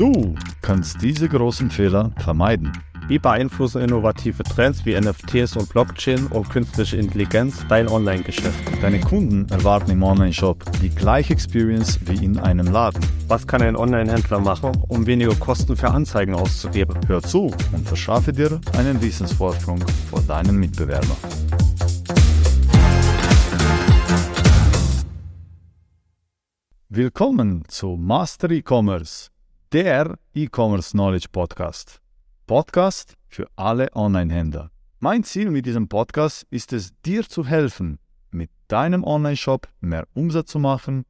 Du kannst diese großen Fehler vermeiden. Wie beeinflussen innovative Trends wie NFTs und Blockchain und künstliche Intelligenz dein Online-Geschäft? Deine Kunden erwarten im Online-Shop die gleiche Experience wie in einem Laden. Was kann ein Online-Händler machen, um weniger Kosten für Anzeigen auszugeben? Hör zu und verschaffe dir einen Wissensvorsprung vor deinen Mitbewerbern. Willkommen zu Master E-Commerce, der E-Commerce Knowledge Podcast. Podcast für alle Online-Händler. Mein Ziel mit diesem Podcast ist es, dir zu helfen, mit deinem Online-Shop mehr Umsatz zu machen,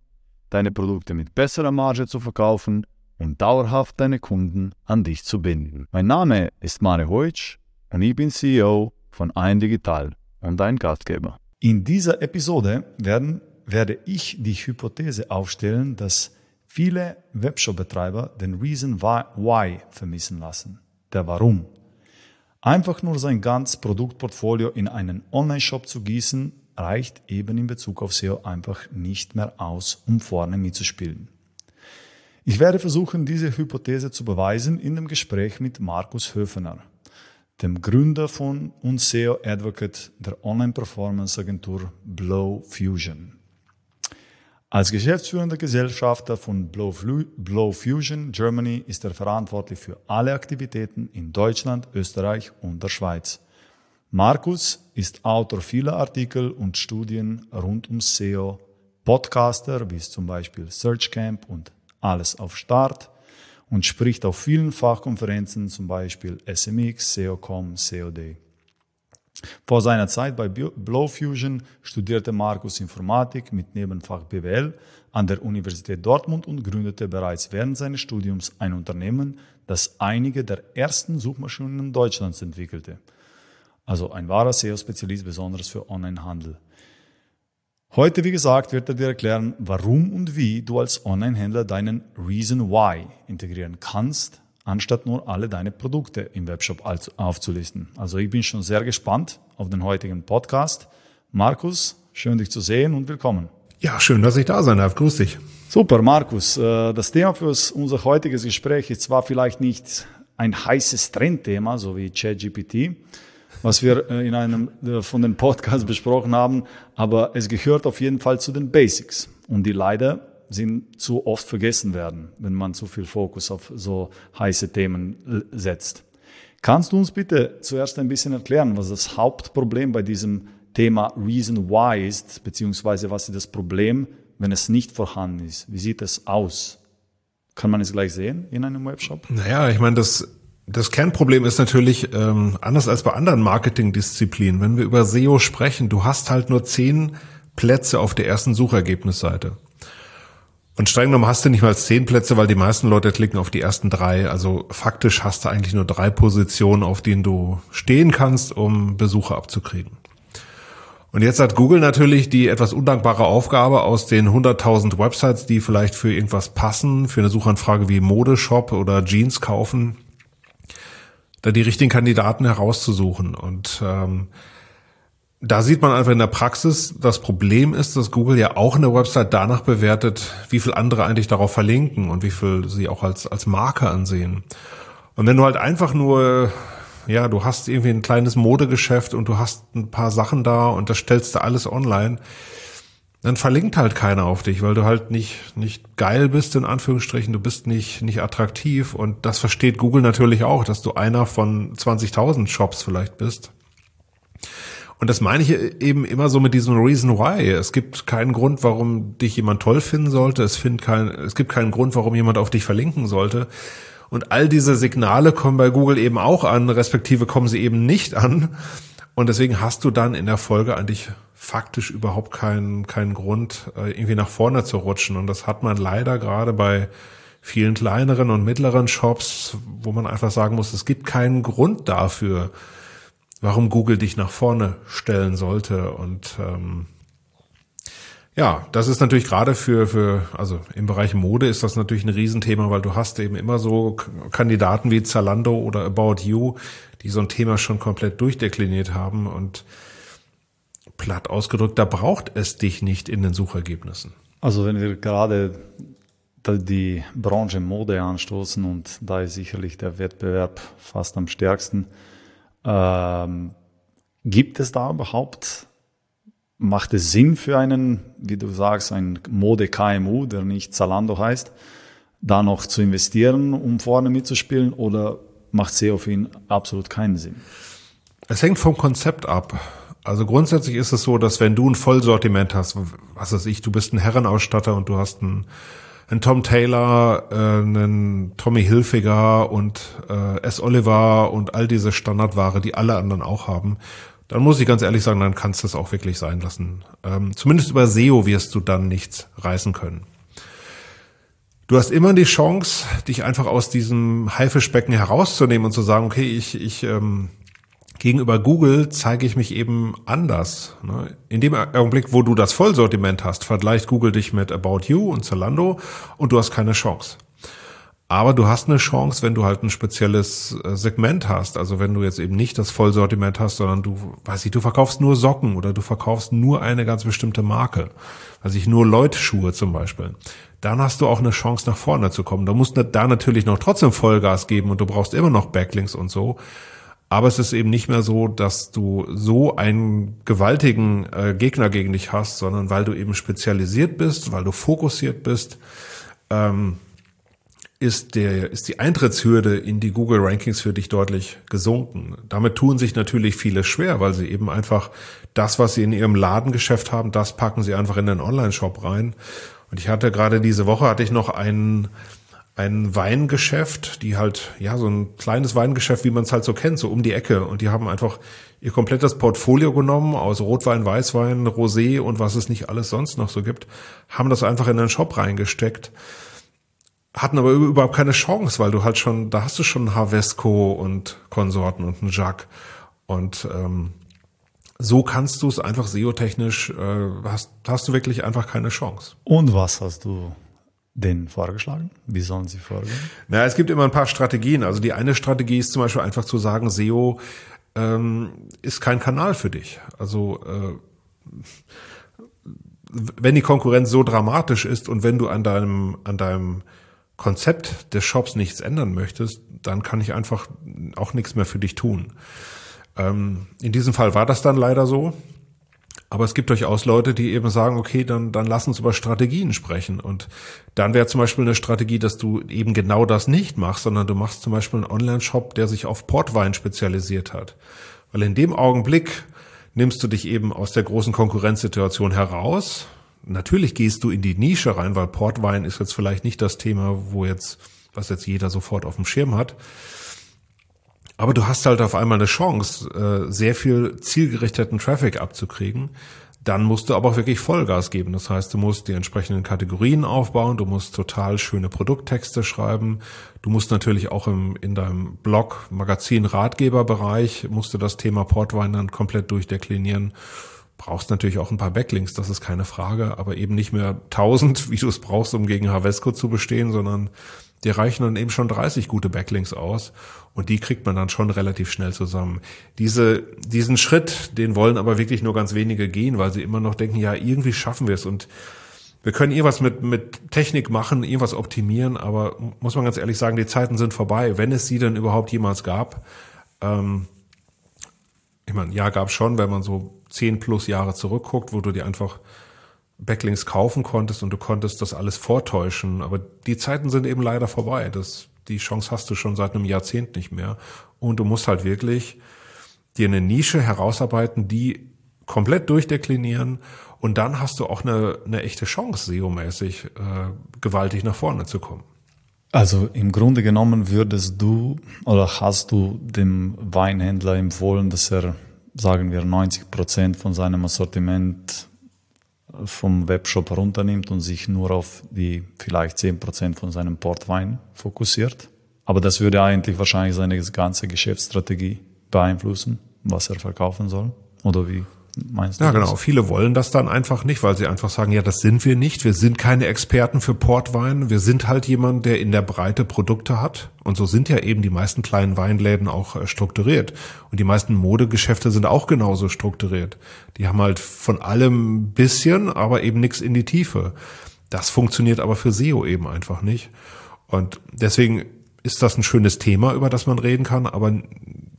deine Produkte mit besserer Marge zu verkaufen und dauerhaft deine Kunden an dich zu binden. Mein Name ist Mare Heutsch und ich bin CEO von Ein Digital und dein Gastgeber. In dieser Episode werden, werde ich die Hypothese aufstellen, dass viele Webshop-Betreiber den Reason Why vermissen lassen der Warum. Einfach nur sein ganzes Produktportfolio in einen Online-Shop zu gießen, reicht eben in Bezug auf SEO einfach nicht mehr aus, um vorne mitzuspielen. Ich werde versuchen, diese Hypothese zu beweisen in dem Gespräch mit Markus Höfener, dem Gründer von und SEO Advocate der Online-Performance-Agentur Blow Fusion. Als geschäftsführender Gesellschafter von Blow Fusion Germany ist er verantwortlich für alle Aktivitäten in Deutschland, Österreich und der Schweiz. Markus ist Autor vieler Artikel und Studien rund um SEO, Podcaster wie zum Beispiel Searchcamp und Alles auf Start und spricht auf vielen Fachkonferenzen, zum Beispiel SMX, SEOcom, SEOD. Vor seiner Zeit bei Blowfusion studierte Markus Informatik mit Nebenfach BWL an der Universität Dortmund und gründete bereits während seines Studiums ein Unternehmen, das einige der ersten Suchmaschinen Deutschlands entwickelte. Also ein wahrer SEO-Spezialist, besonders für Onlinehandel. Heute, wie gesagt, wird er dir erklären, warum und wie du als Online-Händler deinen Reason Why integrieren kannst, anstatt nur alle deine Produkte im Webshop aufzulisten. Also ich bin schon sehr gespannt auf den heutigen Podcast. Markus, schön dich zu sehen und willkommen. Ja, schön, dass ich da sein darf. Grüß dich. Super, Markus. Äh, das Thema für unser heutiges Gespräch ist zwar vielleicht nicht ein heißes Trendthema, so wie ChatGPT, was wir äh, in einem äh, von den Podcasts besprochen haben, aber es gehört auf jeden Fall zu den Basics und die leider sind zu oft vergessen werden, wenn man zu viel Fokus auf so heiße Themen setzt. Kannst du uns bitte zuerst ein bisschen erklären, was das Hauptproblem bei diesem Thema Reason Why ist, beziehungsweise was ist das Problem, wenn es nicht vorhanden ist? Wie sieht es aus? Kann man es gleich sehen in einem Webshop? Naja, ich meine, das, das Kernproblem ist natürlich ähm, anders als bei anderen Marketingdisziplinen. Wenn wir über SEO sprechen, du hast halt nur zehn Plätze auf der ersten Suchergebnisseite. Und streng genommen hast du nicht mal zehn Plätze, weil die meisten Leute klicken auf die ersten drei. Also faktisch hast du eigentlich nur drei Positionen, auf denen du stehen kannst, um Besucher abzukriegen. Und jetzt hat Google natürlich die etwas undankbare Aufgabe, aus den 100.000 Websites, die vielleicht für irgendwas passen, für eine Suchanfrage wie Modeshop oder Jeans kaufen, da die richtigen Kandidaten herauszusuchen. Und ähm, da sieht man einfach in der Praxis, das Problem ist, dass Google ja auch eine Website danach bewertet, wie viel andere eigentlich darauf verlinken und wie viel sie auch als, als Marke ansehen. Und wenn du halt einfach nur, ja, du hast irgendwie ein kleines Modegeschäft und du hast ein paar Sachen da und das stellst du alles online, dann verlinkt halt keiner auf dich, weil du halt nicht, nicht geil bist, in Anführungsstrichen, du bist nicht, nicht attraktiv und das versteht Google natürlich auch, dass du einer von 20.000 Shops vielleicht bist. Und das meine ich eben immer so mit diesem Reason Why. Es gibt keinen Grund, warum dich jemand toll finden sollte. Es, find kein, es gibt keinen Grund, warum jemand auf dich verlinken sollte. Und all diese Signale kommen bei Google eben auch an, respektive kommen sie eben nicht an. Und deswegen hast du dann in der Folge eigentlich faktisch überhaupt keinen, keinen Grund, äh, irgendwie nach vorne zu rutschen. Und das hat man leider gerade bei vielen kleineren und mittleren Shops, wo man einfach sagen muss, es gibt keinen Grund dafür, warum Google dich nach vorne stellen sollte. Und ähm, ja, das ist natürlich gerade für, für, also im Bereich Mode ist das natürlich ein Riesenthema, weil du hast eben immer so Kandidaten wie Zalando oder About You, die so ein Thema schon komplett durchdekliniert haben und platt ausgedrückt, da braucht es dich nicht in den Suchergebnissen. Also wenn wir gerade die Branche Mode anstoßen und da ist sicherlich der Wettbewerb fast am stärksten. Ähm, gibt es da überhaupt, macht es Sinn für einen, wie du sagst, ein Mode-KMU, der nicht Zalando heißt, da noch zu investieren, um vorne mitzuspielen oder macht SEO für ihn absolut keinen Sinn? Es hängt vom Konzept ab. Also grundsätzlich ist es so, dass wenn du ein Vollsortiment hast, was weiß ich, du bist ein Herrenausstatter und du hast einen, einen Tom Taylor, äh, einen Tommy Hilfiger und äh, S. Oliver und all diese Standardware, die alle anderen auch haben, dann muss ich ganz ehrlich sagen, dann kannst du es auch wirklich sein lassen. Ähm, zumindest über SEO wirst du dann nichts reißen können. Du hast immer die Chance, dich einfach aus diesem Haifischbecken herauszunehmen und zu sagen, okay, ich, ich ähm, gegenüber Google zeige ich mich eben anders. Ne? In dem Augenblick, wo du das Vollsortiment hast, vergleicht Google dich mit About You und Zalando und du hast keine Chance. Aber du hast eine Chance, wenn du halt ein spezielles äh, Segment hast. Also wenn du jetzt eben nicht das Vollsortiment hast, sondern du, weiß ich, du verkaufst nur Socken oder du verkaufst nur eine ganz bestimmte Marke. Also ich nur Leutschuhe zum Beispiel. Dann hast du auch eine Chance nach vorne zu kommen. Da musst du da natürlich noch trotzdem Vollgas geben und du brauchst immer noch Backlinks und so. Aber es ist eben nicht mehr so, dass du so einen gewaltigen äh, Gegner gegen dich hast, sondern weil du eben spezialisiert bist, weil du fokussiert bist, ähm, ist, der, ist die Eintrittshürde in die Google Rankings für dich deutlich gesunken. Damit tun sich natürlich viele schwer, weil sie eben einfach das, was sie in ihrem Ladengeschäft haben, das packen sie einfach in den Online-Shop rein. Und ich hatte gerade diese Woche hatte ich noch einen, ein Weingeschäft, die halt, ja, so ein kleines Weingeschäft, wie man es halt so kennt, so um die Ecke. Und die haben einfach ihr komplettes Portfolio genommen aus Rotwein, Weißwein, Rosé und was es nicht alles sonst noch so gibt, haben das einfach in den Shop reingesteckt hatten aber überhaupt keine Chance, weil du halt schon, da hast du schon Havesco und Konsorten und einen Jacques und ähm, so kannst du es einfach SEO-technisch, äh, hast, hast du wirklich einfach keine Chance. Und was hast du denn vorgeschlagen? Wie sollen sie vorgehen? Na, es gibt immer ein paar Strategien. Also die eine Strategie ist zum Beispiel einfach zu sagen, SEO ähm, ist kein Kanal für dich. Also äh, wenn die Konkurrenz so dramatisch ist und wenn du an deinem, an deinem Konzept des Shops nichts ändern möchtest, dann kann ich einfach auch nichts mehr für dich tun. Ähm, in diesem Fall war das dann leider so. Aber es gibt durchaus Leute, die eben sagen, okay, dann, dann lass uns über Strategien sprechen. Und dann wäre zum Beispiel eine Strategie, dass du eben genau das nicht machst, sondern du machst zum Beispiel einen Online-Shop, der sich auf Portwein spezialisiert hat. Weil in dem Augenblick nimmst du dich eben aus der großen Konkurrenzsituation heraus, natürlich gehst du in die Nische rein, weil Portwein ist jetzt vielleicht nicht das Thema, wo jetzt, was jetzt jeder sofort auf dem Schirm hat. Aber du hast halt auf einmal eine Chance, äh, sehr viel zielgerichteten Traffic abzukriegen. Dann musst du aber auch wirklich Vollgas geben. Das heißt, du musst die entsprechenden Kategorien aufbauen, du musst total schöne Produkttexte schreiben. Du musst natürlich auch im, in deinem Blog, Magazin, Ratgeberbereich, musst du das Thema Portwein dann komplett durchdeklinieren brauchst natürlich auch ein paar Backlinks, das ist keine Frage, aber eben nicht mehr 1000, wie du es brauchst, um gegen Havesco zu bestehen, sondern dir reichen dann eben schon 30 gute Backlinks aus und die kriegt man dann schon relativ schnell zusammen. Diese, diesen Schritt, den wollen aber wirklich nur ganz wenige gehen, weil sie immer noch denken, ja, irgendwie schaffen wir es und wir können irgendwas mit, mit Technik machen, irgendwas optimieren, aber muss man ganz ehrlich sagen, die Zeiten sind vorbei, wenn es sie denn überhaupt jemals gab. Ähm, ich meine, ja, gab schon, wenn man so zehn plus Jahre zurückguckt, wo du dir einfach Backlinks kaufen konntest und du konntest das alles vortäuschen. Aber die Zeiten sind eben leider vorbei. Das, die Chance hast du schon seit einem Jahrzehnt nicht mehr. Und du musst halt wirklich dir eine Nische herausarbeiten, die komplett durchdeklinieren und dann hast du auch eine, eine echte Chance, SEO-mäßig äh, gewaltig nach vorne zu kommen. Also im Grunde genommen würdest du oder hast du dem Weinhändler empfohlen, dass er sagen wir, 90 Prozent von seinem Assortiment vom Webshop runternimmt und sich nur auf die vielleicht 10 Prozent von seinem Portwein fokussiert. Aber das würde eigentlich wahrscheinlich seine ganze Geschäftsstrategie beeinflussen, was er verkaufen soll. Oder wie? Meinst du ja, genau. Viele wollen das dann einfach nicht, weil sie einfach sagen, ja, das sind wir nicht. Wir sind keine Experten für Portwein. Wir sind halt jemand, der in der Breite Produkte hat. Und so sind ja eben die meisten kleinen Weinläden auch äh, strukturiert. Und die meisten Modegeschäfte sind auch genauso strukturiert. Die haben halt von allem ein bisschen, aber eben nichts in die Tiefe. Das funktioniert aber für SEO eben einfach nicht. Und deswegen ist das ein schönes Thema, über das man reden kann, aber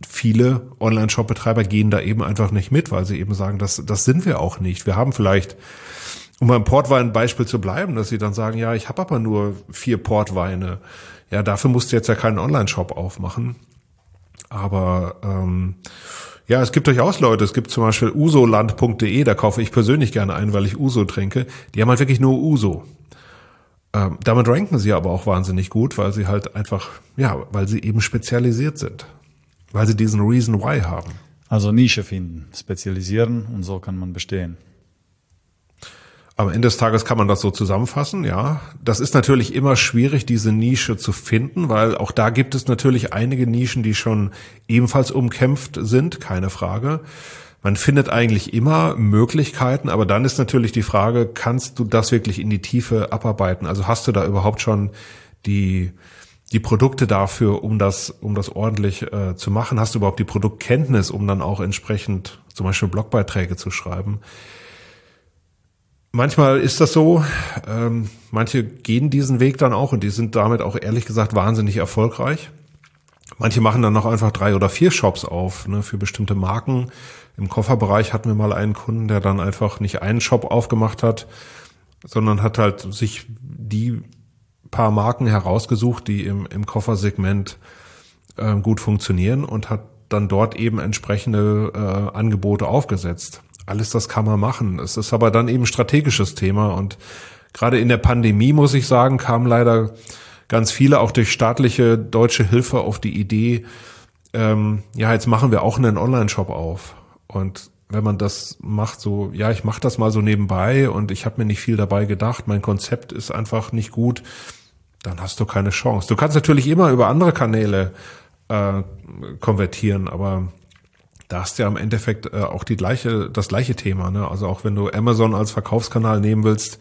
viele Online-Shop-Betreiber gehen da eben einfach nicht mit, weil sie eben sagen, das, das sind wir auch nicht. Wir haben vielleicht, um beim Portwein-Beispiel zu bleiben, dass sie dann sagen, ja, ich habe aber nur vier Portweine. Ja, dafür musst du jetzt ja keinen Online-Shop aufmachen. Aber ähm, ja, es gibt durchaus Leute, es gibt zum Beispiel usoland.de, da kaufe ich persönlich gerne ein, weil ich Uso trinke. Die haben halt wirklich nur Uso. Ähm, damit ranken sie aber auch wahnsinnig gut, weil sie halt einfach, ja, weil sie eben spezialisiert sind. Weil sie diesen Reason Why haben. Also Nische finden, spezialisieren und so kann man bestehen. Am Ende des Tages kann man das so zusammenfassen, ja. Das ist natürlich immer schwierig, diese Nische zu finden, weil auch da gibt es natürlich einige Nischen, die schon ebenfalls umkämpft sind, keine Frage. Man findet eigentlich immer Möglichkeiten, aber dann ist natürlich die Frage, kannst du das wirklich in die Tiefe abarbeiten? Also hast du da überhaupt schon die, die Produkte dafür, um das, um das ordentlich äh, zu machen? Hast du überhaupt die Produktkenntnis, um dann auch entsprechend zum Beispiel Blogbeiträge zu schreiben? Manchmal ist das so. Ähm, manche gehen diesen Weg dann auch und die sind damit auch ehrlich gesagt wahnsinnig erfolgreich. Manche machen dann noch einfach drei oder vier Shops auf ne, für bestimmte Marken. Im Kofferbereich hatten wir mal einen Kunden, der dann einfach nicht einen Shop aufgemacht hat, sondern hat halt sich die paar Marken herausgesucht, die im, im Koffersegment äh, gut funktionieren und hat dann dort eben entsprechende äh, Angebote aufgesetzt alles das kann man machen. Es ist aber dann eben strategisches Thema und gerade in der Pandemie, muss ich sagen, kamen leider ganz viele auch durch staatliche deutsche Hilfe auf die Idee, ähm, ja, jetzt machen wir auch einen Online-Shop auf. Und wenn man das macht, so, ja, ich mache das mal so nebenbei und ich habe mir nicht viel dabei gedacht, mein Konzept ist einfach nicht gut, dann hast du keine Chance. Du kannst natürlich immer über andere Kanäle äh, konvertieren, aber da hast du ja im Endeffekt äh, auch die gleiche, das gleiche Thema. Ne? Also auch wenn du Amazon als Verkaufskanal nehmen willst,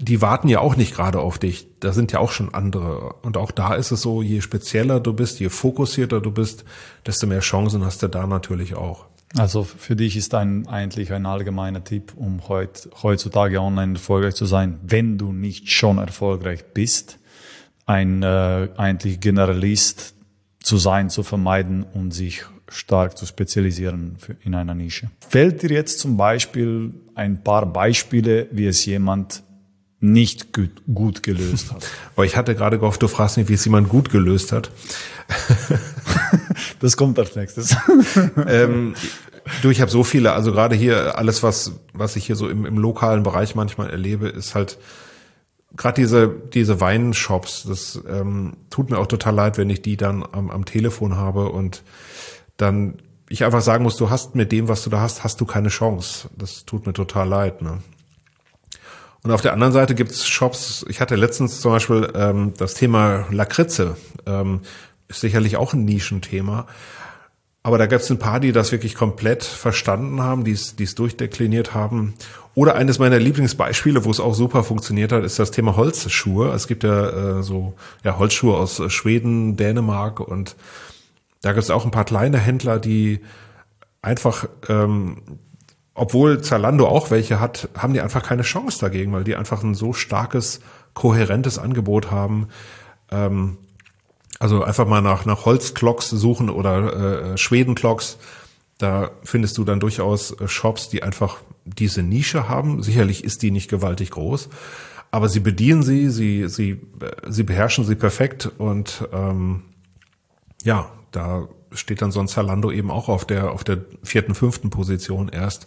die warten ja auch nicht gerade auf dich. Da sind ja auch schon andere. Und auch da ist es so, je spezieller du bist, je fokussierter du bist, desto mehr Chancen hast du da natürlich auch. Also für dich ist ein eigentlich ein allgemeiner Tipp, um heut, heutzutage online erfolgreich zu sein, wenn du nicht schon erfolgreich bist, ein äh, eigentlich Generalist zu sein, zu vermeiden und sich stark zu spezialisieren für, in einer Nische. Fällt dir jetzt zum Beispiel ein paar Beispiele, wie es jemand nicht gut, gut gelöst hat? Aber ich hatte gerade gehofft, du fragst mich, wie es jemand gut gelöst hat. das kommt als nächstes. ähm, du, ich habe so viele, also gerade hier alles, was, was ich hier so im, im lokalen Bereich manchmal erlebe, ist halt gerade diese, diese Weinshops, das ähm, tut mir auch total leid, wenn ich die dann am, am Telefon habe und dann ich einfach sagen muss, du hast mit dem, was du da hast, hast du keine Chance. Das tut mir total leid. Ne? Und auf der anderen Seite gibt's Shops, ich hatte letztens zum Beispiel ähm, das Thema Lakritze, ähm, ist sicherlich auch ein Nischenthema. Aber da gab es ein paar, die das wirklich komplett verstanden haben, die es durchdekliniert haben. Oder eines meiner Lieblingsbeispiele, wo es auch super funktioniert hat, ist das Thema Holzschuhe. Es gibt ja äh, so ja, Holzschuhe aus Schweden, Dänemark und da gibt es auch ein paar kleine Händler, die einfach, ähm, obwohl Zalando auch welche hat, haben die einfach keine Chance dagegen, weil die einfach ein so starkes, kohärentes Angebot haben. Ähm, also einfach mal nach, nach Holzklocks suchen oder äh, Schwedenklocks. Da findest du dann durchaus äh, Shops, die einfach diese Nische haben. Sicherlich ist die nicht gewaltig groß, aber sie bedienen sie, sie, sie, äh, sie beherrschen sie perfekt und ähm, ja, da steht dann so ein Zalando eben auch auf der, auf der vierten, fünften Position erst,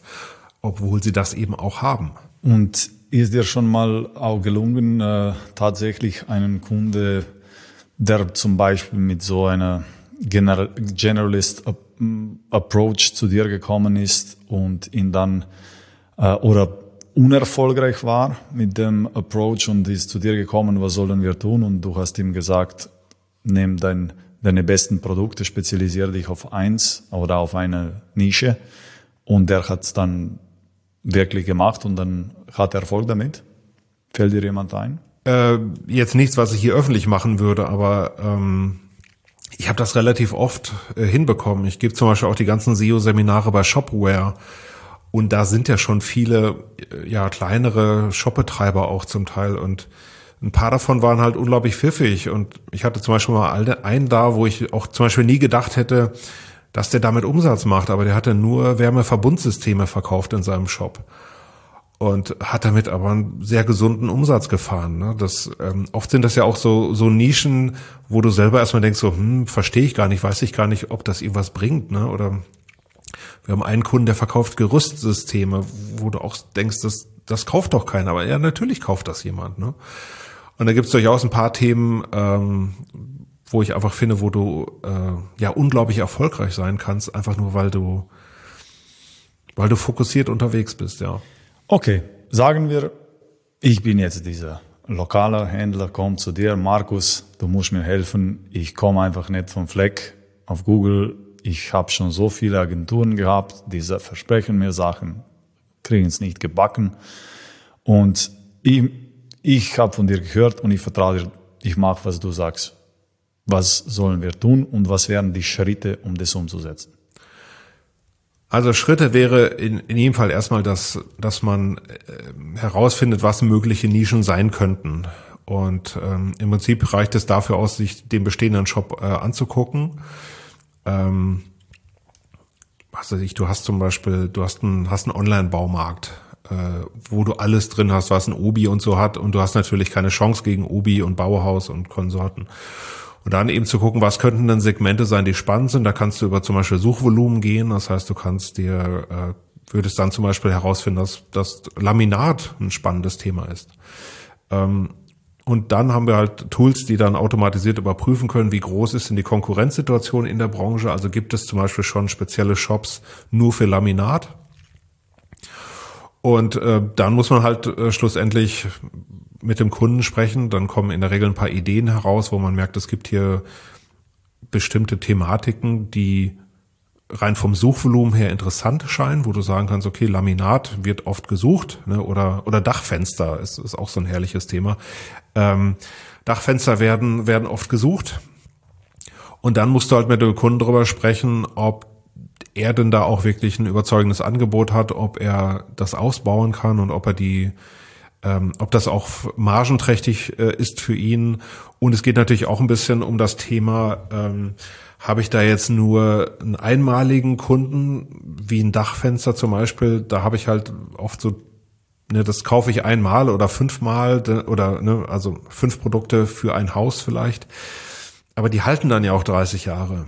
obwohl sie das eben auch haben. Und ist dir schon mal auch gelungen, äh, tatsächlich einen Kunde, der zum Beispiel mit so einer General Generalist Approach zu dir gekommen ist und ihn dann äh, oder unerfolgreich war mit dem Approach und ist zu dir gekommen, was sollen wir tun? Und du hast ihm gesagt, nimm dein deine besten Produkte, spezialisiere dich auf eins oder auf eine Nische und der hat es dann wirklich gemacht und dann hat er Erfolg damit. Fällt dir jemand ein? Äh, jetzt nichts, was ich hier öffentlich machen würde, aber ähm, ich habe das relativ oft äh, hinbekommen. Ich gebe zum Beispiel auch die ganzen SEO-Seminare bei Shopware Und da sind ja schon viele, äh, ja, kleinere Shopbetreiber auch zum Teil und ein paar davon waren halt unglaublich pfiffig und ich hatte zum Beispiel mal einen da, wo ich auch zum Beispiel nie gedacht hätte, dass der damit Umsatz macht, aber der hatte nur Wärmeverbundsysteme verkauft in seinem Shop und hat damit aber einen sehr gesunden Umsatz gefahren. Ne? Das, ähm, oft sind das ja auch so, so Nischen, wo du selber erstmal denkst, so, hm, verstehe ich gar nicht, weiß ich gar nicht, ob das irgendwas bringt. Ne? Oder wir haben einen Kunden, der verkauft Gerüstsysteme, wo du auch denkst, das, das kauft doch keiner. Aber ja, natürlich kauft das jemand. Ne? Und da gibt es durchaus ein paar Themen, ähm, wo ich einfach finde, wo du äh, ja unglaublich erfolgreich sein kannst, einfach nur weil du weil du fokussiert unterwegs bist, ja. Okay, sagen wir, ich bin jetzt dieser lokale Händler, komm zu dir, Markus, du musst mir helfen, ich komme einfach nicht vom Fleck auf Google, ich habe schon so viele Agenturen gehabt, die versprechen mir Sachen, kriegen es nicht gebacken. Und ich, ich habe von dir gehört und ich vertraue dir, ich mache, was du sagst. Was sollen wir tun und was wären die Schritte, um das umzusetzen? Also Schritte wäre in, in jedem Fall erstmal, dass, dass man äh, herausfindet, was mögliche Nischen sein könnten. Und ähm, im Prinzip reicht es dafür aus, sich den bestehenden Shop äh, anzugucken. Ähm, was weiß ich, du hast zum Beispiel, du hast einen, hast einen Online-Baumarkt, wo du alles drin hast, was ein Obi und so hat. Und du hast natürlich keine Chance gegen Obi und Bauhaus und Konsorten. Und dann eben zu gucken, was könnten denn Segmente sein, die spannend sind. Da kannst du über zum Beispiel Suchvolumen gehen. Das heißt, du kannst dir, äh, würdest dann zum Beispiel herausfinden, dass das Laminat ein spannendes Thema ist. Ähm, und dann haben wir halt Tools, die dann automatisiert überprüfen können, wie groß ist denn die Konkurrenzsituation in der Branche. Also gibt es zum Beispiel schon spezielle Shops nur für Laminat. Und äh, dann muss man halt äh, schlussendlich mit dem Kunden sprechen, dann kommen in der Regel ein paar Ideen heraus, wo man merkt, es gibt hier bestimmte Thematiken, die rein vom Suchvolumen her interessant scheinen, wo du sagen kannst, okay, Laminat wird oft gesucht, ne, oder, oder Dachfenster ist, ist auch so ein herrliches Thema. Ähm, Dachfenster werden, werden oft gesucht. Und dann musst du halt mit dem Kunden darüber sprechen, ob er denn da auch wirklich ein überzeugendes Angebot hat, ob er das ausbauen kann und ob er die, ähm, ob das auch margenträchtig äh, ist für ihn. Und es geht natürlich auch ein bisschen um das Thema, ähm, habe ich da jetzt nur einen einmaligen Kunden, wie ein Dachfenster zum Beispiel, da habe ich halt oft so, ne, das kaufe ich einmal oder fünfmal oder ne, also fünf Produkte für ein Haus vielleicht. Aber die halten dann ja auch 30 Jahre.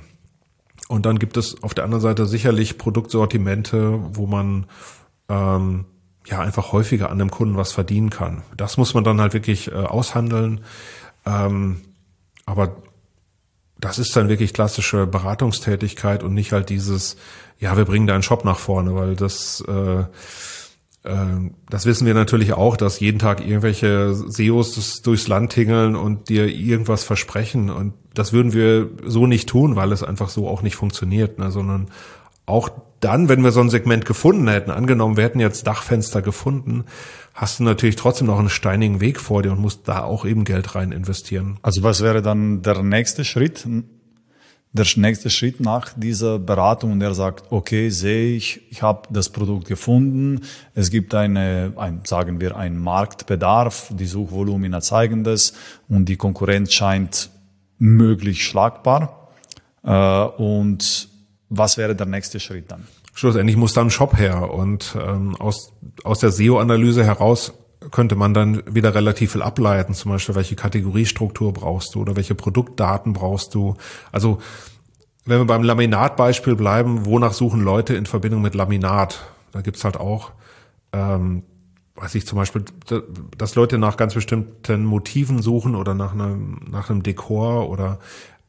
Und dann gibt es auf der anderen Seite sicherlich Produktsortimente, wo man ähm, ja einfach häufiger an dem Kunden was verdienen kann. Das muss man dann halt wirklich äh, aushandeln. Ähm, aber das ist dann wirklich klassische Beratungstätigkeit und nicht halt dieses, ja, wir bringen deinen Shop nach vorne, weil das, äh, äh, das wissen wir natürlich auch, dass jeden Tag irgendwelche SEOs durchs Land tingeln und dir irgendwas versprechen und das würden wir so nicht tun, weil es einfach so auch nicht funktioniert, ne, sondern auch dann, wenn wir so ein Segment gefunden hätten, angenommen, wir hätten jetzt Dachfenster gefunden, hast du natürlich trotzdem noch einen steinigen Weg vor dir und musst da auch eben Geld rein investieren. Also was wäre dann der nächste Schritt? Der nächste Schritt nach dieser Beratung und er sagt, okay, sehe ich, ich habe das Produkt gefunden, es gibt eine, ein, sagen wir, einen Marktbedarf, die Suchvolumina zeigen das und die Konkurrenz scheint möglich schlagbar. Äh, und was wäre der nächste Schritt dann? Schlussendlich muss dann ein Shop her und ähm, aus, aus der SEO-Analyse heraus könnte man dann wieder relativ viel ableiten, zum Beispiel welche Kategoriestruktur brauchst du oder welche Produktdaten brauchst du. Also wenn wir beim Laminat-Beispiel bleiben, wonach suchen Leute in Verbindung mit Laminat? Da gibt's halt auch, ähm, weiß ich zum Beispiel, dass Leute nach ganz bestimmten Motiven suchen oder nach einem, nach einem Dekor oder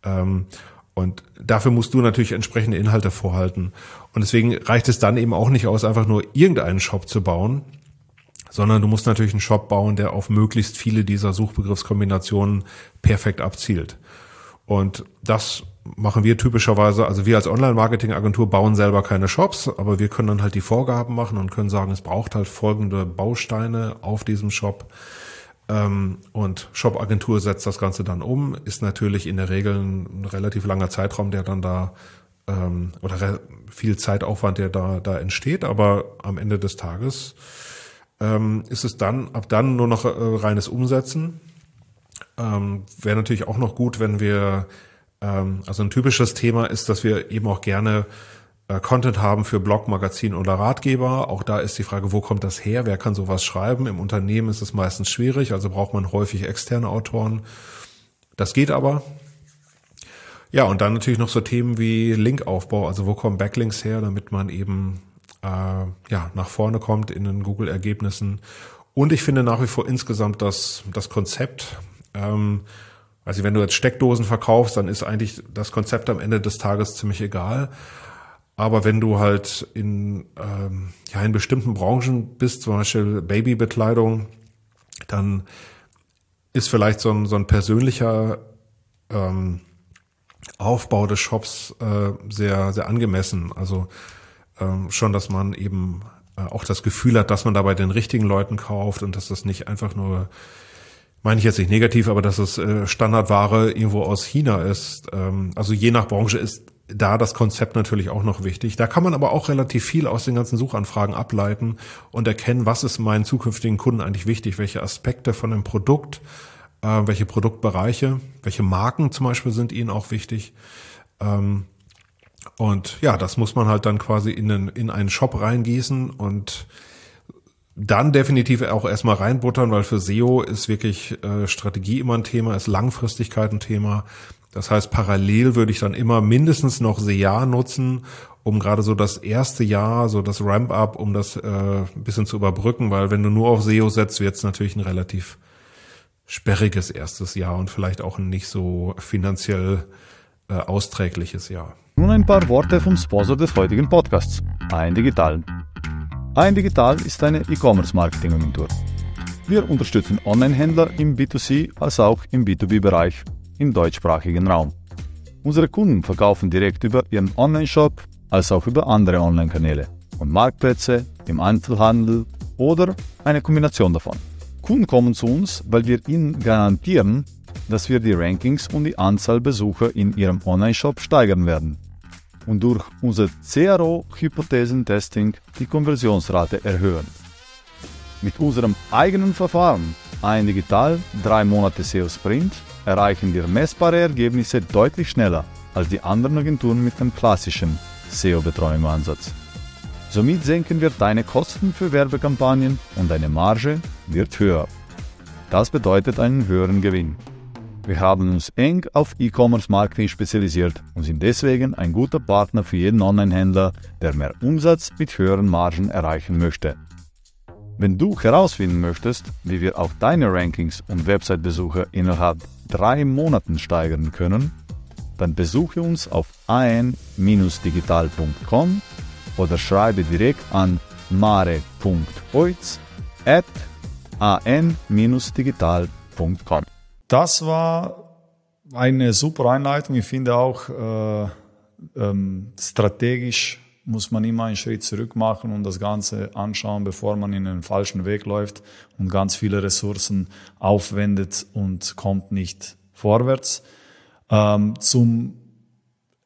ähm, und dafür musst du natürlich entsprechende Inhalte vorhalten. Und deswegen reicht es dann eben auch nicht aus, einfach nur irgendeinen Shop zu bauen, sondern du musst natürlich einen Shop bauen, der auf möglichst viele dieser Suchbegriffskombinationen perfekt abzielt. Und das machen wir typischerweise, also wir als Online-Marketing-Agentur bauen selber keine Shops, aber wir können dann halt die Vorgaben machen und können sagen, es braucht halt folgende Bausteine auf diesem Shop ähm, und Shop-Agentur setzt das Ganze dann um, ist natürlich in der Regel ein relativ langer Zeitraum, der dann da ähm, oder viel Zeitaufwand, der da, da entsteht, aber am Ende des Tages ähm, ist es dann, ab dann nur noch äh, reines Umsetzen. Ähm, Wäre natürlich auch noch gut, wenn wir, ähm, also ein typisches Thema ist, dass wir eben auch gerne äh, Content haben für Blog, Magazin oder Ratgeber. Auch da ist die Frage, wo kommt das her? Wer kann sowas schreiben? Im Unternehmen ist es meistens schwierig, also braucht man häufig externe Autoren. Das geht aber. Ja, und dann natürlich noch so Themen wie Linkaufbau, also wo kommen Backlinks her, damit man eben äh, ja nach vorne kommt in den Google-Ergebnissen. Und ich finde nach wie vor insgesamt das, das Konzept, ähm, also wenn du jetzt Steckdosen verkaufst, dann ist eigentlich das Konzept am Ende des Tages ziemlich egal. Aber wenn du halt in, ähm, ja, in bestimmten Branchen bist, zum Beispiel Babybekleidung, dann ist vielleicht so ein, so ein persönlicher ähm, Aufbau des Shops äh, sehr, sehr angemessen. Also ähm, schon, dass man eben äh, auch das Gefühl hat, dass man da bei den richtigen Leuten kauft und dass das nicht einfach nur, meine ich jetzt nicht negativ, aber dass es äh, Standardware irgendwo aus China ist. Ähm, also je nach Branche ist da das Konzept natürlich auch noch wichtig. Da kann man aber auch relativ viel aus den ganzen Suchanfragen ableiten und erkennen, was ist meinen zukünftigen Kunden eigentlich wichtig, welche Aspekte von dem Produkt, äh, welche Produktbereiche, welche Marken zum Beispiel sind ihnen auch wichtig. Ähm, und ja, das muss man halt dann quasi in, einen, in einen Shop reingießen und dann definitiv auch erstmal reinbuttern, weil für SEO ist wirklich äh, Strategie immer ein Thema, ist Langfristigkeit ein Thema. Das heißt, parallel würde ich dann immer mindestens noch SEA nutzen, um gerade so das erste Jahr, so das Ramp-up, um das äh, ein bisschen zu überbrücken, weil wenn du nur auf SEO setzt, wird es natürlich ein relativ sperriges erstes Jahr und vielleicht auch ein nicht so finanziell äh, austrägliches Jahr. Nun ein paar Worte vom Sponsor des heutigen Podcasts, Ein Digital. Ein Digital ist eine E-Commerce-Marketing-Agentur. Wir unterstützen Online-Händler im B2C als auch im B2B-Bereich im deutschsprachigen Raum. Unsere Kunden verkaufen direkt über ihren Online-Shop als auch über andere Online-Kanäle und Marktplätze, im Einzelhandel oder eine Kombination davon. Kunden kommen zu uns, weil wir ihnen garantieren, dass wir die Rankings und die Anzahl Besucher in ihrem Online-Shop steigern werden und durch unser CRO-Hypothesentesting die Konversionsrate erhöhen. Mit unserem eigenen Verfahren, ein Digital 3 Monate SEO Sprint, erreichen wir messbare Ergebnisse deutlich schneller als die anderen Agenturen mit dem klassischen SEO-Betreuungsansatz. Somit senken wir deine Kosten für Werbekampagnen und deine Marge wird höher. Das bedeutet einen höheren Gewinn. Wir haben uns eng auf E-Commerce-Marketing spezialisiert und sind deswegen ein guter Partner für jeden Online-Händler, der mehr Umsatz mit höheren Margen erreichen möchte. Wenn du herausfinden möchtest, wie wir auch deine Rankings und Website-Besucher innerhalb drei Monaten steigern können, dann besuche uns auf an-digital.com oder schreibe direkt an mare.oiz at an-digital.com. Das war eine super Einleitung. Ich finde auch äh, ähm, strategisch muss man immer einen Schritt zurück machen und das Ganze anschauen, bevor man in den falschen Weg läuft und ganz viele Ressourcen aufwendet und kommt nicht vorwärts. Ähm, zum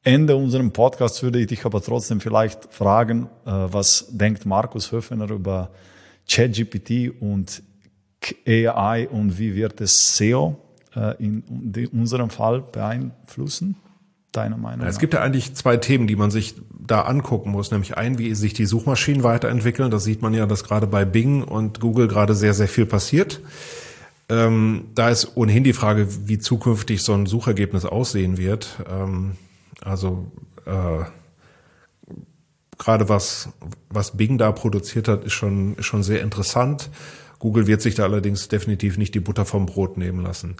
Ende unserem Podcast würde ich dich aber trotzdem vielleicht fragen, äh, was denkt Markus Höfener über ChatGPT und AI und wie wird es SEO in, in unserem Fall beeinflussen? deiner Meinung nach? Es gibt ja eigentlich zwei Themen, die man sich da angucken muss. Nämlich ein, wie sich die Suchmaschinen weiterentwickeln. Das sieht man ja, dass gerade bei Bing und Google gerade sehr, sehr viel passiert. Ähm, da ist ohnehin die Frage, wie zukünftig so ein Suchergebnis aussehen wird. Ähm, also äh, gerade was, was Bing da produziert hat, ist schon, ist schon sehr interessant. Google wird sich da allerdings definitiv nicht die Butter vom Brot nehmen lassen.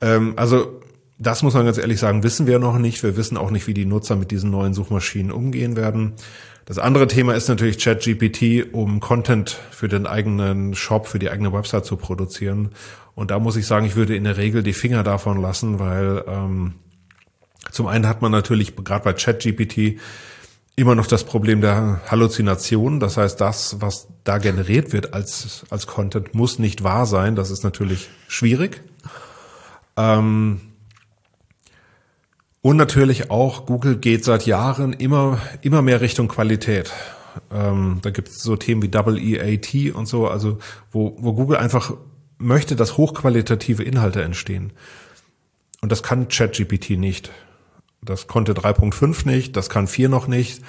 Ähm, also das muss man ganz ehrlich sagen, wissen wir noch nicht. Wir wissen auch nicht, wie die Nutzer mit diesen neuen Suchmaschinen umgehen werden. Das andere Thema ist natürlich ChatGPT, um Content für den eigenen Shop, für die eigene Website zu produzieren. Und da muss ich sagen, ich würde in der Regel die Finger davon lassen, weil ähm, zum einen hat man natürlich gerade bei ChatGPT immer noch das Problem der Halluzination. Das heißt, das, was da generiert wird als, als Content, muss nicht wahr sein. Das ist natürlich schwierig. Ähm, Und natürlich auch, Google geht seit Jahren immer, immer mehr Richtung Qualität. Ähm, da gibt es so Themen wie Double EAT und so, also wo, wo Google einfach möchte, dass hochqualitative Inhalte entstehen. Und das kann ChatGPT nicht. Das konnte 3.5 nicht, das kann 4 noch nicht.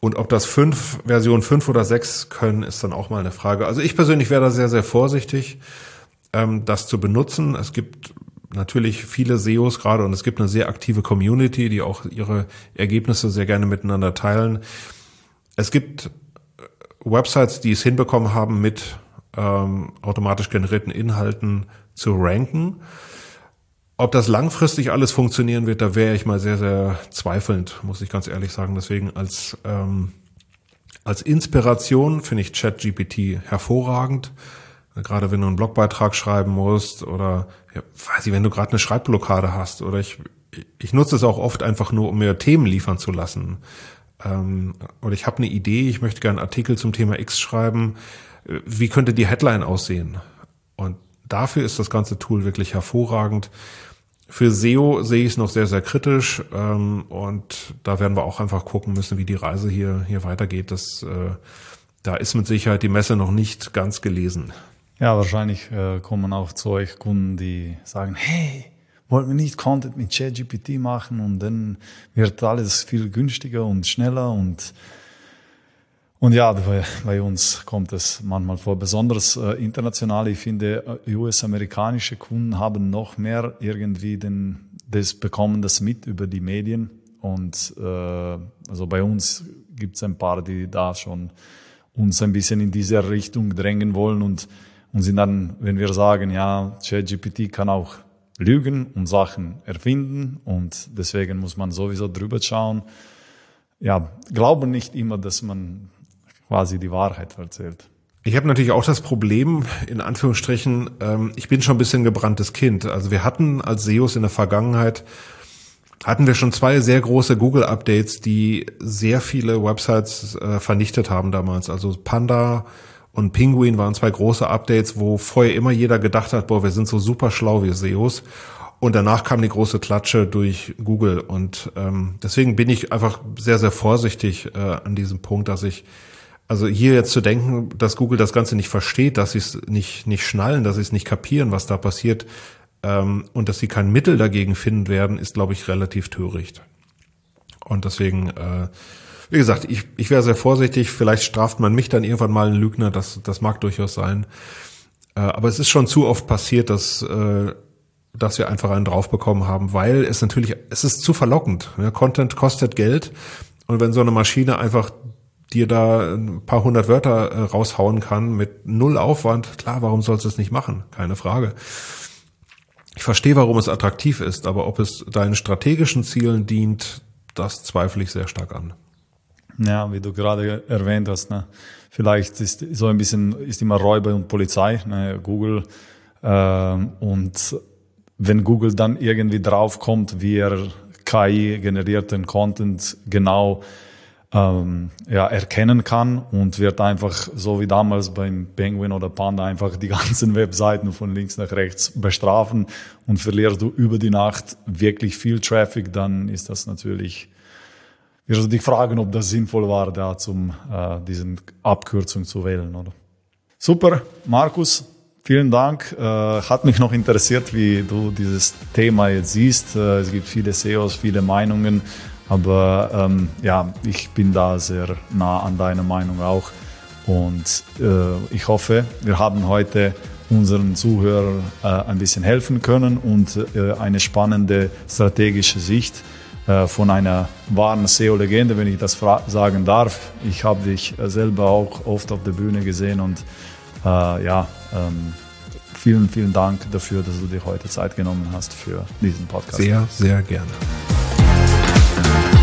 Und ob das 5, Version 5 oder 6 können, ist dann auch mal eine Frage. Also ich persönlich wäre da sehr, sehr vorsichtig, ähm, das zu benutzen. Es gibt natürlich viele SEOs gerade und es gibt eine sehr aktive Community, die auch ihre Ergebnisse sehr gerne miteinander teilen. Es gibt Websites, die es hinbekommen haben, mit ähm, automatisch generierten Inhalten zu ranken. Ob das langfristig alles funktionieren wird, da wäre ich mal sehr, sehr zweifelnd, muss ich ganz ehrlich sagen. Deswegen als, ähm, als Inspiration finde ich ChatGPT hervorragend. Gerade wenn du einen Blogbeitrag schreiben musst oder ja, weiß ich, wenn du gerade eine Schreibblockade hast oder ich, ich nutze es auch oft einfach nur, um mir Themen liefern zu lassen. Ähm, oder ich habe eine Idee, ich möchte gerne einen Artikel zum Thema X schreiben. Wie könnte die Headline aussehen? Dafür ist das ganze Tool wirklich hervorragend. Für SEO sehe ich es noch sehr, sehr kritisch ähm, und da werden wir auch einfach gucken müssen, wie die Reise hier, hier weitergeht. Das, äh, da ist mit Sicherheit die Messe noch nicht ganz gelesen. Ja, wahrscheinlich äh, kommen auch zu euch Kunden, die sagen, hey, wollten wir nicht Content mit ChatGPT machen und dann wird alles viel günstiger und schneller und und ja, bei, uns kommt es manchmal vor, besonders äh, international. Ich finde, äh, US-amerikanische Kunden haben noch mehr irgendwie den, das bekommen das mit über die Medien. Und äh, also bei uns gibt es ein paar, die da schon uns ein bisschen in diese Richtung drängen wollen und, und sind dann, wenn wir sagen, ja, ChatGPT kann auch lügen und Sachen erfinden und deswegen muss man sowieso drüber schauen. Ja, glauben nicht immer, dass man quasi die Wahrheit erzählt. Ich habe natürlich auch das Problem, in Anführungsstrichen, ähm, ich bin schon ein bisschen gebranntes Kind. Also wir hatten als SEOs in der Vergangenheit, hatten wir schon zwei sehr große Google-Updates, die sehr viele Websites äh, vernichtet haben damals. Also Panda und Penguin waren zwei große Updates, wo vorher immer jeder gedacht hat, boah, wir sind so super schlau, wir SEOs. Und danach kam die große Klatsche durch Google. Und ähm, deswegen bin ich einfach sehr, sehr vorsichtig äh, an diesem Punkt, dass ich also hier jetzt zu denken, dass Google das Ganze nicht versteht, dass sie es nicht, nicht schnallen, dass sie es nicht kapieren, was da passiert, ähm, und dass sie kein Mittel dagegen finden werden, ist, glaube ich, relativ töricht. Und deswegen, äh, wie gesagt, ich, ich wäre sehr vorsichtig. Vielleicht straft man mich dann irgendwann mal einen Lügner, das, das mag durchaus sein. Äh, aber es ist schon zu oft passiert, dass, äh, dass wir einfach einen draufbekommen haben, weil es natürlich, es ist zu verlockend. Ja, Content kostet Geld. Und wenn so eine Maschine einfach dir da ein paar hundert Wörter äh, raushauen kann mit null Aufwand, klar, warum sollst du es nicht machen? Keine Frage. Ich verstehe, warum es attraktiv ist, aber ob es deinen strategischen Zielen dient, das zweifle ich sehr stark an. Ja, wie du gerade erwähnt hast, ne? vielleicht ist so ein bisschen ist immer Räuber und Polizei, ne? Google ähm, und wenn Google dann irgendwie draufkommt, wie er KI generierten Content genau ähm, ja, erkennen kann und wird einfach so wie damals beim Penguin oder Panda einfach die ganzen Webseiten von links nach rechts bestrafen und verlierst du über die Nacht wirklich viel Traffic, dann ist das natürlich, wirst du dich fragen, ob das sinnvoll war, da zum äh, diesen Abkürzung zu wählen, oder? Super, Markus, vielen Dank. Äh, hat mich noch interessiert, wie du dieses Thema jetzt siehst. Äh, es gibt viele SEOs, viele Meinungen. Aber ähm, ja, ich bin da sehr nah an deiner Meinung auch. Und äh, ich hoffe, wir haben heute unseren Zuhörern äh, ein bisschen helfen können und äh, eine spannende strategische Sicht äh, von einer wahren SEO-Legende, wenn ich das sagen darf. Ich habe dich selber auch oft auf der Bühne gesehen und äh, ja, ähm, vielen, vielen Dank dafür, dass du dir heute Zeit genommen hast für diesen Podcast. Sehr, sehr gerne. Thank you.